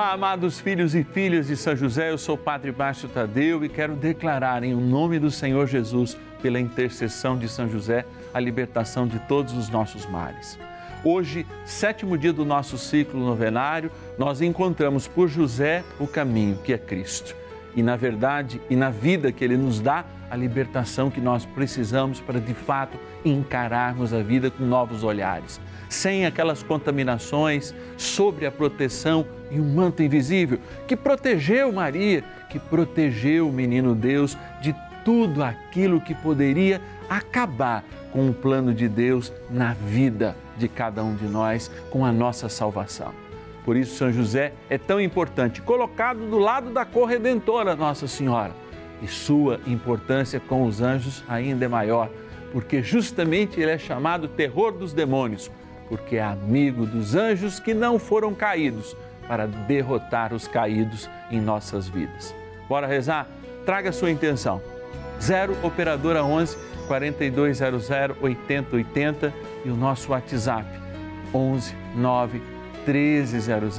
Olá, amados filhos e filhas de São José, eu sou o Padre Márcio Tadeu e quero declarar em nome do Senhor Jesus, pela intercessão de São José, a libertação de todos os nossos males. Hoje, sétimo dia do nosso ciclo novenário, nós encontramos por José o caminho que é Cristo. E na verdade e na vida que ele nos dá, a libertação que nós precisamos para de fato encararmos a vida com novos olhares, sem aquelas contaminações, sobre a proteção e o um manto invisível que protegeu Maria, que protegeu o menino Deus de tudo aquilo que poderia acabar com o plano de Deus na vida de cada um de nós, com a nossa salvação. Por isso, São José é tão importante, colocado do lado da corredentora Nossa Senhora. E sua importância com os anjos ainda é maior, porque justamente ele é chamado terror dos demônios, porque é amigo dos anjos que não foram caídos, para derrotar os caídos em nossas vidas. Bora rezar? Traga sua intenção. 0 Operadora 11 4200 8080 e o nosso WhatsApp 11 9 1300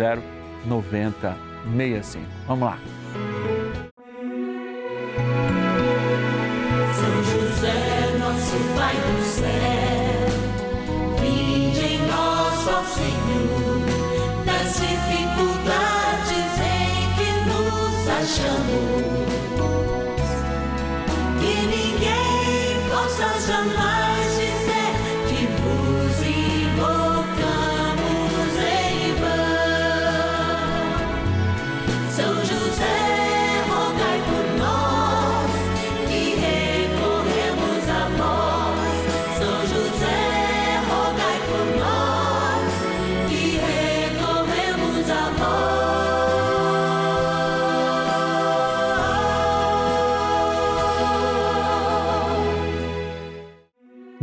9065. Vamos lá. Possa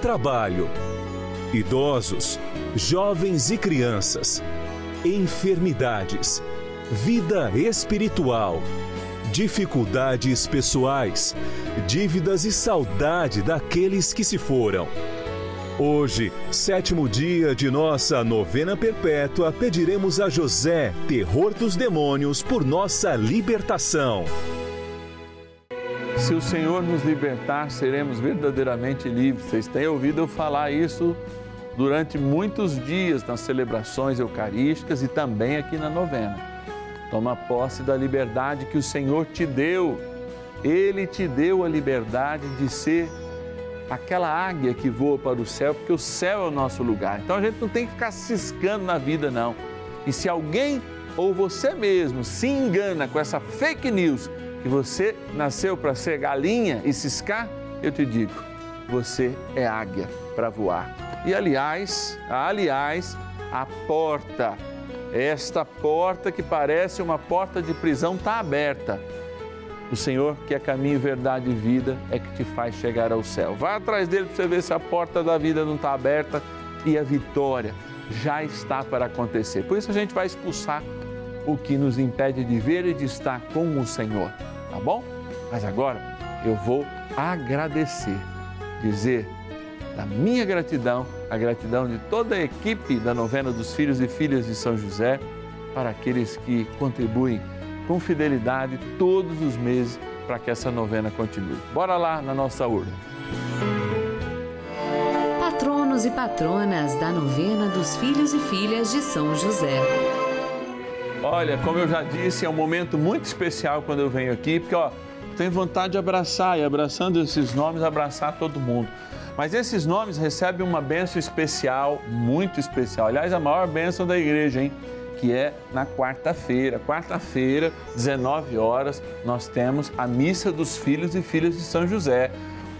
trabalho, idosos, jovens e crianças, enfermidades, vida espiritual, dificuldades pessoais, dívidas e saudade daqueles que se foram. Hoje, sétimo dia de nossa novena perpétua, pediremos a José, terror dos demônios, por nossa libertação. Se o Senhor nos libertar, seremos verdadeiramente livres. Vocês têm ouvido eu falar isso durante muitos dias nas celebrações eucarísticas e também aqui na novena. Toma posse da liberdade que o Senhor te deu. Ele te deu a liberdade de ser aquela águia que voa para o céu, porque o céu é o nosso lugar. Então a gente não tem que ficar ciscando na vida, não. E se alguém ou você mesmo se engana com essa fake news que você nasceu para ser galinha e ciscar, eu te digo, você é águia para voar. E aliás, aliás, a porta, esta porta que parece uma porta de prisão está aberta. O Senhor, que é caminho, verdade e vida, é que te faz chegar ao céu. Vai atrás dele para você ver se a porta da vida não está aberta e a vitória já está para acontecer. Por isso a gente vai expulsar o que nos impede de ver e de estar com o Senhor, tá bom? Mas agora eu vou agradecer, dizer da minha gratidão, a gratidão de toda a equipe da novena dos filhos e filhas de São José, para aqueles que contribuem com fidelidade todos os meses para que essa novena continue. Bora lá na nossa urna. Patronos e patronas da novena dos filhos e filhas de São José. Olha, como eu já disse, é um momento muito especial quando eu venho aqui, porque ó, tenho vontade de abraçar e abraçando esses nomes, abraçar todo mundo. Mas esses nomes recebem uma bênção especial, muito especial. Aliás, a maior bênção da igreja, hein? Que é na quarta-feira. Quarta-feira, 19 horas, nós temos a missa dos filhos e filhas de São José.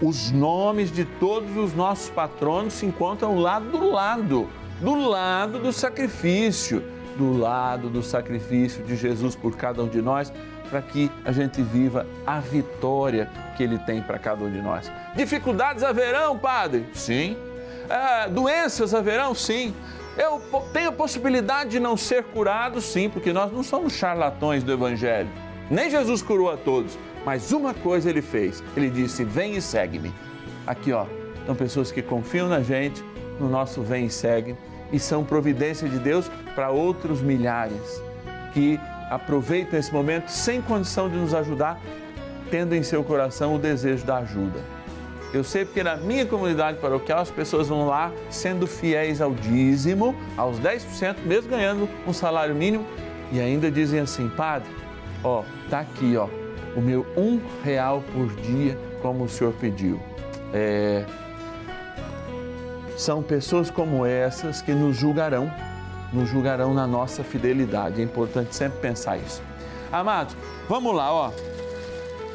Os nomes de todos os nossos patronos se encontram lá do lado, do lado do sacrifício do lado do sacrifício de Jesus por cada um de nós, para que a gente viva a vitória que Ele tem para cada um de nós. Dificuldades haverão, Padre? Sim. É, doenças haverão? Sim. Eu tenho a possibilidade de não ser curado? Sim, porque nós não somos charlatões do Evangelho. Nem Jesus curou a todos, mas uma coisa Ele fez. Ele disse: Vem e segue-me. Aqui, ó, são pessoas que confiam na gente, no nosso vem e segue, e são providência de Deus para outros milhares que aproveitam esse momento sem condição de nos ajudar, tendo em seu coração o desejo da ajuda. Eu sei porque na minha comunidade paroquial as pessoas vão lá sendo fiéis ao dízimo, aos 10%, mesmo ganhando um salário mínimo, e ainda dizem assim, padre, ó, tá aqui, ó, o meu um real por dia, como o senhor pediu. É, são pessoas como essas que nos julgarão, nos julgarão na nossa fidelidade. É importante sempre pensar isso. Amados, vamos lá, ó.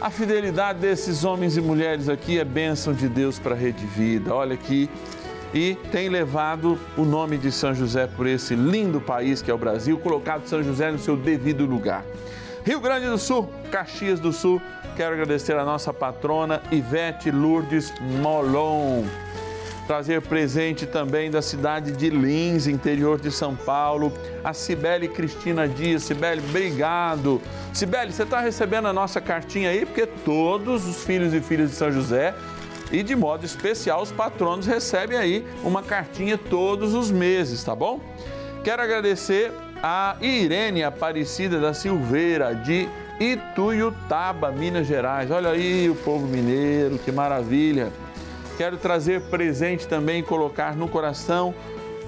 A fidelidade desses homens e mulheres aqui é bênção de Deus para a Rede Vida. Olha aqui. E tem levado o nome de São José por esse lindo país que é o Brasil, colocado São José no seu devido lugar. Rio Grande do Sul, Caxias do Sul, quero agradecer a nossa patrona Ivete Lourdes Molon trazer presente também da cidade de Lins, interior de São Paulo, a Cibele Cristina Dias. Cibele, obrigado. Cibele, você está recebendo a nossa cartinha aí, porque todos os filhos e filhas de São José e de modo especial os patronos recebem aí uma cartinha todos os meses, tá bom? Quero agradecer a Irene Aparecida da Silveira, de Ituiutaba, Minas Gerais. Olha aí o povo mineiro, que maravilha. Quero trazer presente também e colocar no coração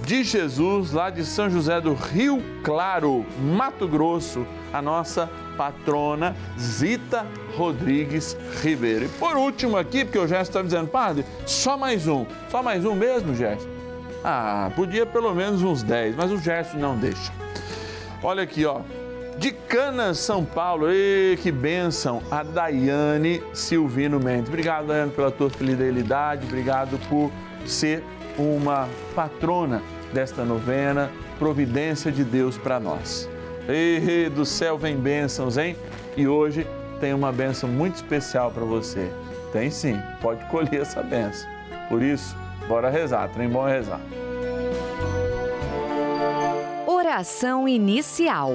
de Jesus, lá de São José do Rio Claro, Mato Grosso, a nossa patrona Zita Rodrigues Ribeiro. E por último aqui, porque o Gerson está dizendo, padre, só mais um. Só mais um mesmo, Gerson? Ah, podia pelo menos uns 10, mas o Gerson não deixa. Olha aqui, ó de Canas, São Paulo. E que bênção! A Daiane Silvino Mendes. Obrigado, Daiane, pela tua fidelidade. Obrigado por ser uma patrona desta novena. Providência de Deus para nós. E do céu vem bênçãos, hein? E hoje tem uma bênção muito especial para você. Tem sim, pode colher essa bênção. Por isso, bora rezar, trem bom é rezar. Oração inicial.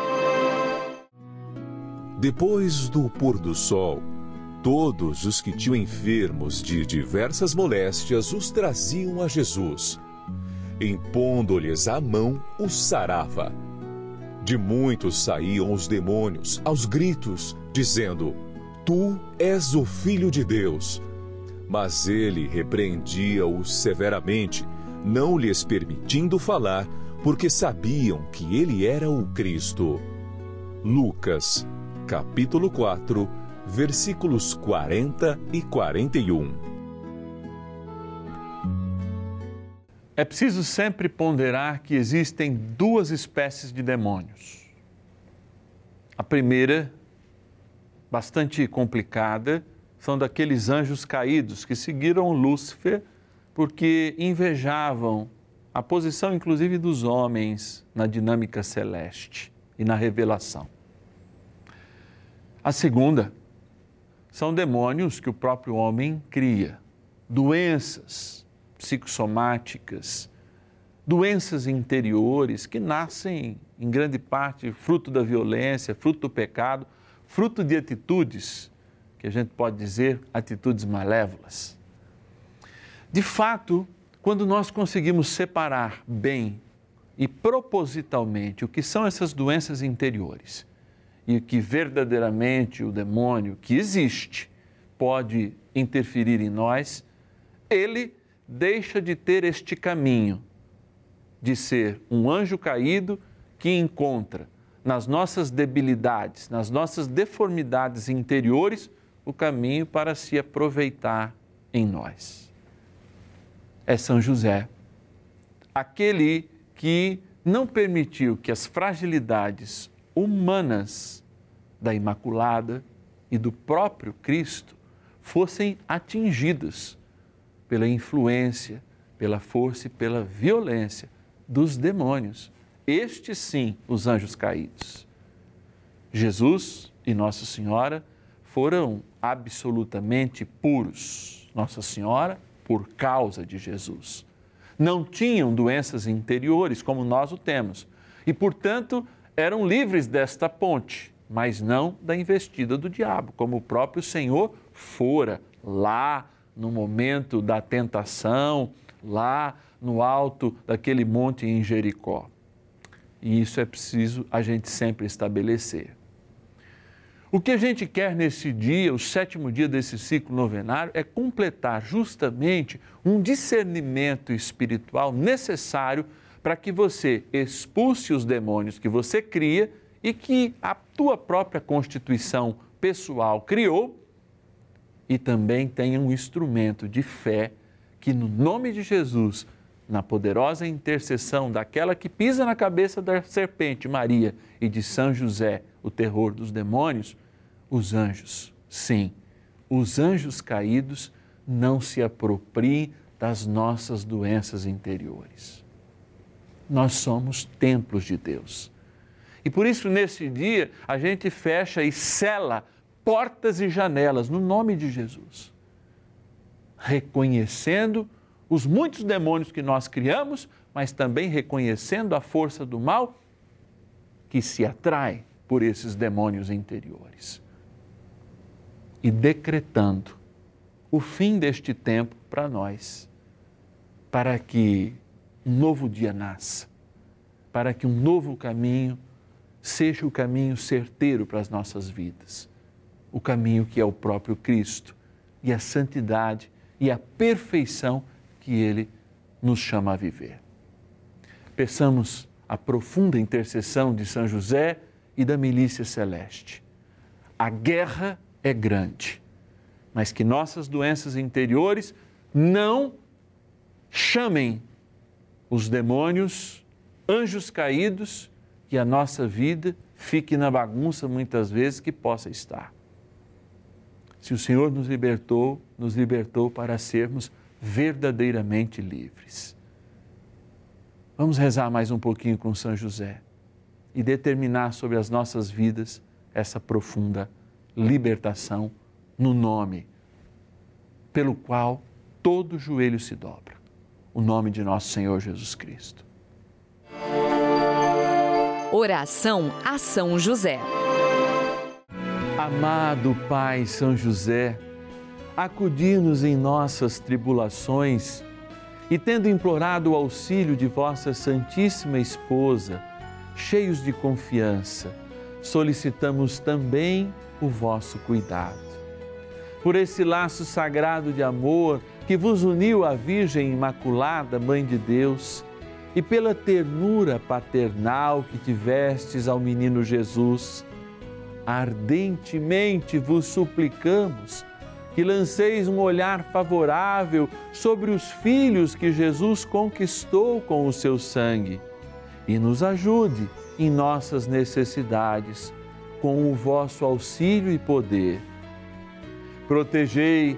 Depois do pôr do sol, todos os que tinham enfermos de diversas moléstias os traziam a Jesus. Impondo-lhes a mão, os sarava. De muitos saíam os demônios, aos gritos, dizendo: Tu és o Filho de Deus. Mas ele repreendia-os severamente, não lhes permitindo falar, porque sabiam que ele era o Cristo. Lucas, capítulo 4, versículos 40 e 41. É preciso sempre ponderar que existem duas espécies de demônios. A primeira, bastante complicada, são daqueles anjos caídos que seguiram Lúcifer porque invejavam a posição, inclusive, dos homens na dinâmica celeste e na revelação. A segunda são demônios que o próprio homem cria, doenças psicossomáticas, doenças interiores que nascem em grande parte fruto da violência, fruto do pecado, fruto de atitudes que a gente pode dizer atitudes malévolas. De fato, quando nós conseguimos separar bem e propositalmente o que são essas doenças interiores e que verdadeiramente o demônio que existe pode interferir em nós, ele deixa de ter este caminho de ser um anjo caído que encontra nas nossas debilidades, nas nossas deformidades interiores, o caminho para se aproveitar em nós. É São José, aquele que não permitiu que as fragilidades humanas da Imaculada e do próprio Cristo fossem atingidas pela influência, pela força e pela violência dos demônios. Estes sim, os anjos caídos. Jesus e Nossa Senhora foram absolutamente puros. Nossa Senhora, por causa de Jesus. Não tinham doenças interiores como nós o temos e, portanto, eram livres desta ponte, mas não da investida do diabo, como o próprio Senhor fora lá no momento da tentação, lá no alto daquele monte em Jericó. E isso é preciso a gente sempre estabelecer. O que a gente quer nesse dia, o sétimo dia desse ciclo novenário, é completar justamente um discernimento espiritual necessário para que você expulse os demônios que você cria e que a tua própria constituição pessoal criou e também tenha um instrumento de fé que, no nome de Jesus, na poderosa intercessão daquela que pisa na cabeça da serpente, Maria, e de São José, o terror dos demônios, os anjos, sim, os anjos caídos não se apropriem das nossas doenças interiores. Nós somos templos de Deus. E por isso, nesse dia, a gente fecha e sela portas e janelas no nome de Jesus, reconhecendo os muitos demônios que nós criamos, mas também reconhecendo a força do mal que se atrai por esses demônios interiores. E decretando o fim deste tempo para nós, para que um novo dia nasça, para que um novo caminho seja o caminho certeiro para as nossas vidas o caminho que é o próprio Cristo e a santidade e a perfeição que Ele nos chama a viver. Peçamos a profunda intercessão de São José e da milícia celeste. A guerra é grande, mas que nossas doenças interiores não chamem os demônios, anjos caídos, e a nossa vida fique na bagunça muitas vezes que possa estar. Se o Senhor nos libertou, nos libertou para sermos verdadeiramente livres. Vamos rezar mais um pouquinho com São José e determinar sobre as nossas vidas essa profunda libertação no nome pelo qual todo joelho se dobra o nome de nosso Senhor Jesus Cristo. Oração a São José. Amado Pai São José, acudir-nos em nossas tribulações e, tendo implorado o auxílio de vossa Santíssima Esposa, cheios de confiança, solicitamos também o vosso cuidado. Por esse laço sagrado de amor que vos uniu à Virgem Imaculada, Mãe de Deus, e pela ternura paternal que tivestes ao menino Jesus, ardentemente vos suplicamos que lanceis um olhar favorável sobre os filhos que Jesus conquistou com o seu sangue e nos ajude em nossas necessidades com o vosso auxílio e poder. Protegei,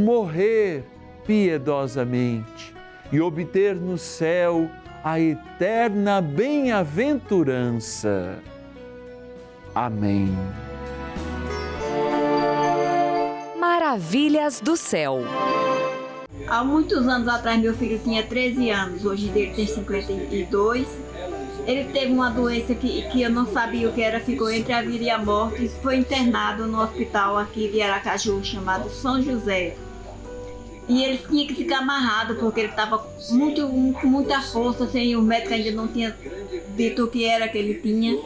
morrer piedosamente e obter no céu a eterna bem-aventurança. Amém. Maravilhas do céu. Há muitos anos atrás, meu filho tinha 13 anos, hoje ele tem 52. Ele teve uma doença que, que eu não sabia o que era, ficou entre a vida e a morte. Foi internado no hospital aqui de Aracaju, chamado São José. E ele tinha que ficar amarrado, porque ele estava muito, com muita força, sem o médico ainda não tinha dito o que era que ele tinha.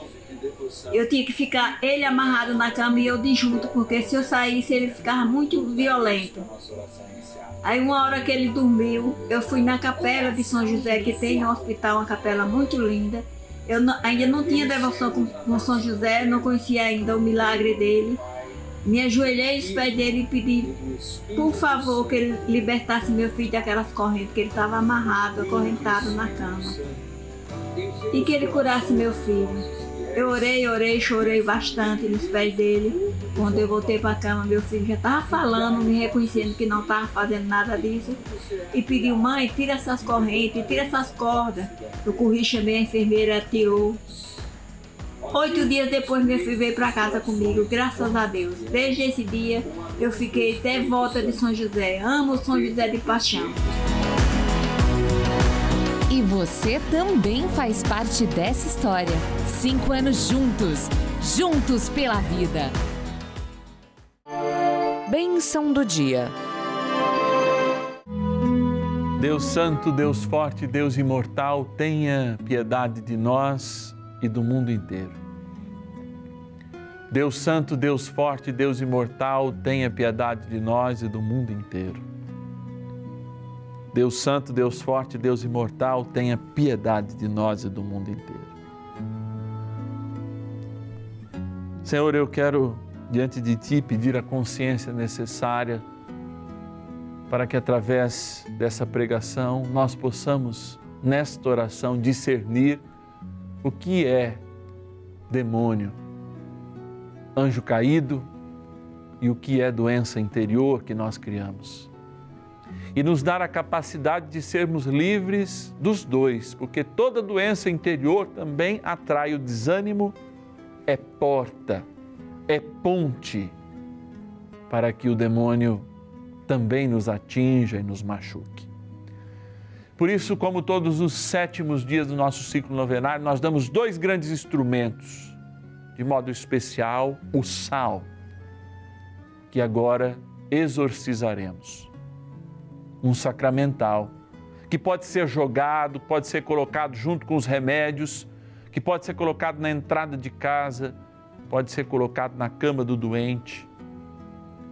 Eu tinha que ficar ele amarrado na cama e eu de junto, porque se eu saísse ele ficava muito violento. Aí uma hora que ele dormiu, eu fui na capela de São José, que tem no hospital uma capela muito linda. Eu não- ainda não tinha devoção com, com São José, não conhecia ainda o milagre dele. Me ajoelhei aos pés dele e pedi, por favor, que ele libertasse meu filho daquelas correntes, que ele estava amarrado, acorrentado na cama. E que ele curasse meu filho. Eu orei, orei, chorei bastante nos pés dele. Quando eu voltei para a cama, meu filho já estava falando, me reconhecendo que não estava fazendo nada disso. E pediu, mãe, tira essas correntes, tira essas cordas. Eu corri, chamei a enfermeira, tirou. Oito dias depois, meu filho veio para casa comigo, graças a Deus. Desde esse dia, eu fiquei devota de São José. Amo São José de paixão. E você também faz parte dessa história. Cinco anos juntos, juntos pela vida. Bênção do dia. Deus Santo, Deus Forte, Deus Imortal, tenha piedade de nós e do mundo inteiro. Deus Santo, Deus Forte, Deus Imortal, tenha piedade de nós e do mundo inteiro. Deus Santo, Deus Forte, Deus Imortal, tenha piedade de nós e do mundo inteiro. Senhor, eu quero diante de Ti pedir a consciência necessária para que através dessa pregação nós possamos, nesta oração, discernir o que é demônio, anjo caído e o que é doença interior que nós criamos. E nos dar a capacidade de sermos livres dos dois, porque toda doença interior também atrai o desânimo, é porta, é ponte para que o demônio também nos atinja e nos machuque. Por isso, como todos os sétimos dias do nosso ciclo novenário, nós damos dois grandes instrumentos de modo especial, o sal, que agora exorcizaremos. Um sacramental, que pode ser jogado, pode ser colocado junto com os remédios, que pode ser colocado na entrada de casa, pode ser colocado na cama do doente,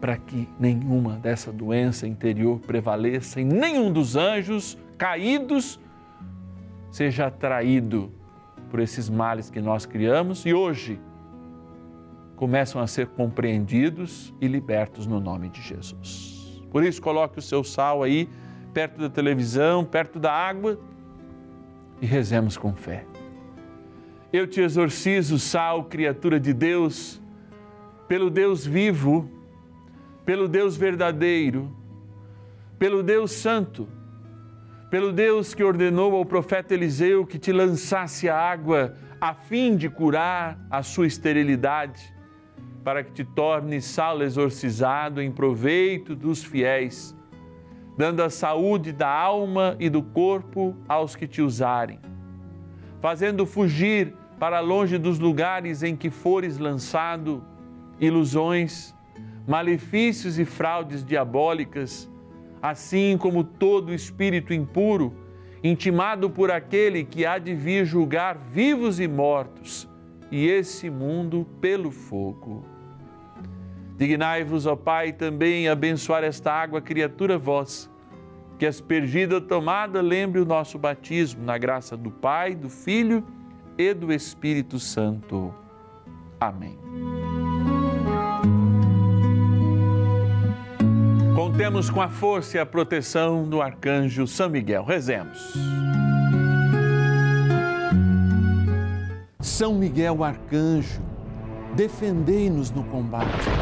para que nenhuma dessa doença interior prevaleça e nenhum dos anjos caídos seja atraído por esses males que nós criamos e hoje começam a ser compreendidos e libertos no nome de Jesus. Por isso, coloque o seu sal aí, perto da televisão, perto da água e rezemos com fé. Eu te exorcizo, sal, criatura de Deus, pelo Deus vivo, pelo Deus verdadeiro, pelo Deus santo, pelo Deus que ordenou ao profeta Eliseu que te lançasse a água a fim de curar a sua esterilidade, para que te torne sal exorcizado em proveito dos fiéis, dando a saúde da alma e do corpo aos que te usarem, fazendo fugir para longe dos lugares em que fores lançado ilusões, malefícios e fraudes diabólicas, assim como todo espírito impuro, intimado por aquele que há de vir julgar vivos e mortos, e esse mundo pelo fogo. Dignai-vos, ó Pai, também abençoar esta água, criatura vossa, que aspergida tomada lembre o nosso batismo, na graça do Pai, do Filho e do Espírito Santo. Amém. Contemos com a força e a proteção do arcanjo São Miguel. Rezemos. São Miguel arcanjo, defendei-nos no combate.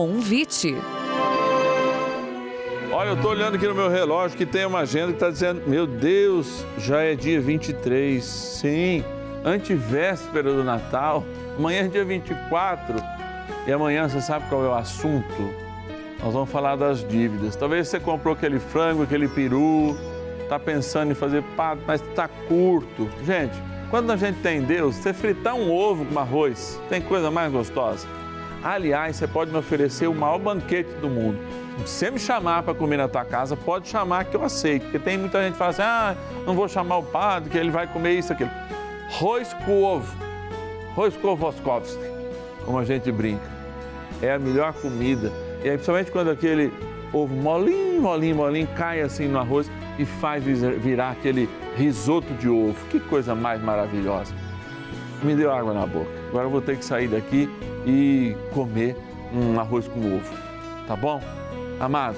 Convite. Olha, eu estou olhando aqui no meu relógio que tem uma agenda que está dizendo: Meu Deus, já é dia 23. Sim antivéspera do Natal, amanhã é dia 24 e amanhã você sabe qual é o assunto? Nós vamos falar das dívidas. Talvez você comprou aquele frango, aquele peru, está pensando em fazer pato, mas está curto. Gente, quando a gente tem Deus, você fritar um ovo com arroz, tem coisa mais gostosa. Aliás, você pode me oferecer o maior banquete do mundo. Se você me chamar para comer na tua casa, pode chamar que eu aceito. Porque tem muita gente que fala assim: ah, não vou chamar o padre, que ele vai comer isso, aquilo. Roscovo, Roskovoskovski, como a gente brinca. É a melhor comida. E aí, principalmente quando aquele ovo molinho, molinho, molinho cai assim no arroz e faz virar aquele risoto de ovo. Que coisa mais maravilhosa. Me deu água na boca. Agora eu vou ter que sair daqui e comer um arroz com ovo. Tá bom? Amado,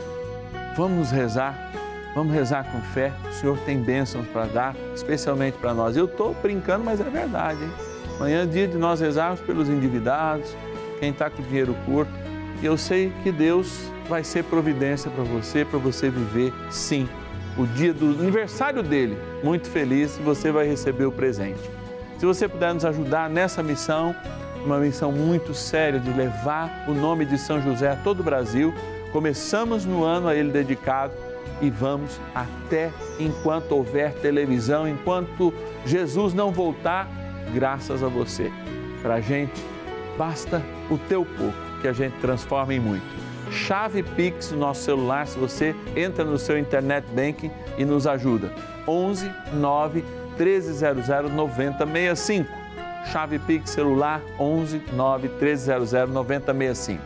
vamos rezar Vamos rezar com fé. O Senhor tem bênçãos para dar, especialmente para nós. Eu estou brincando, mas é verdade. Hein? Amanhã é dia de nós rezarmos pelos endividados, quem está com dinheiro curto. E eu sei que Deus vai ser providência para você, para você viver, sim, o dia do aniversário dele, muito feliz, você vai receber o presente. Se você puder nos ajudar nessa missão, uma missão muito séria de levar o nome de São José a todo o Brasil, começamos no ano a ele dedicado e vamos até enquanto houver televisão, enquanto Jesus não voltar, graças a você. Para a gente, basta o teu pouco que a gente transforma em muito. Chave Pix no nosso celular, se você entra no seu internet banking e nos ajuda. 11 9 1300 9065. Chave Pix celular 11 9 1300 9065.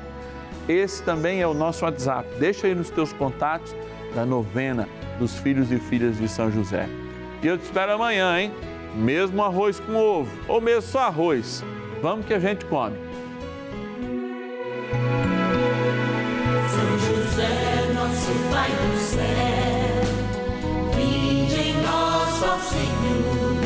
Esse também é o nosso WhatsApp. Deixa aí nos teus contatos da novena dos filhos e filhas de São José. E eu te espero amanhã, hein? Mesmo arroz com ovo, ou mesmo só arroz. Vamos que a gente come. São José, nosso Pai do céu, vinde em nós, ó Senhor,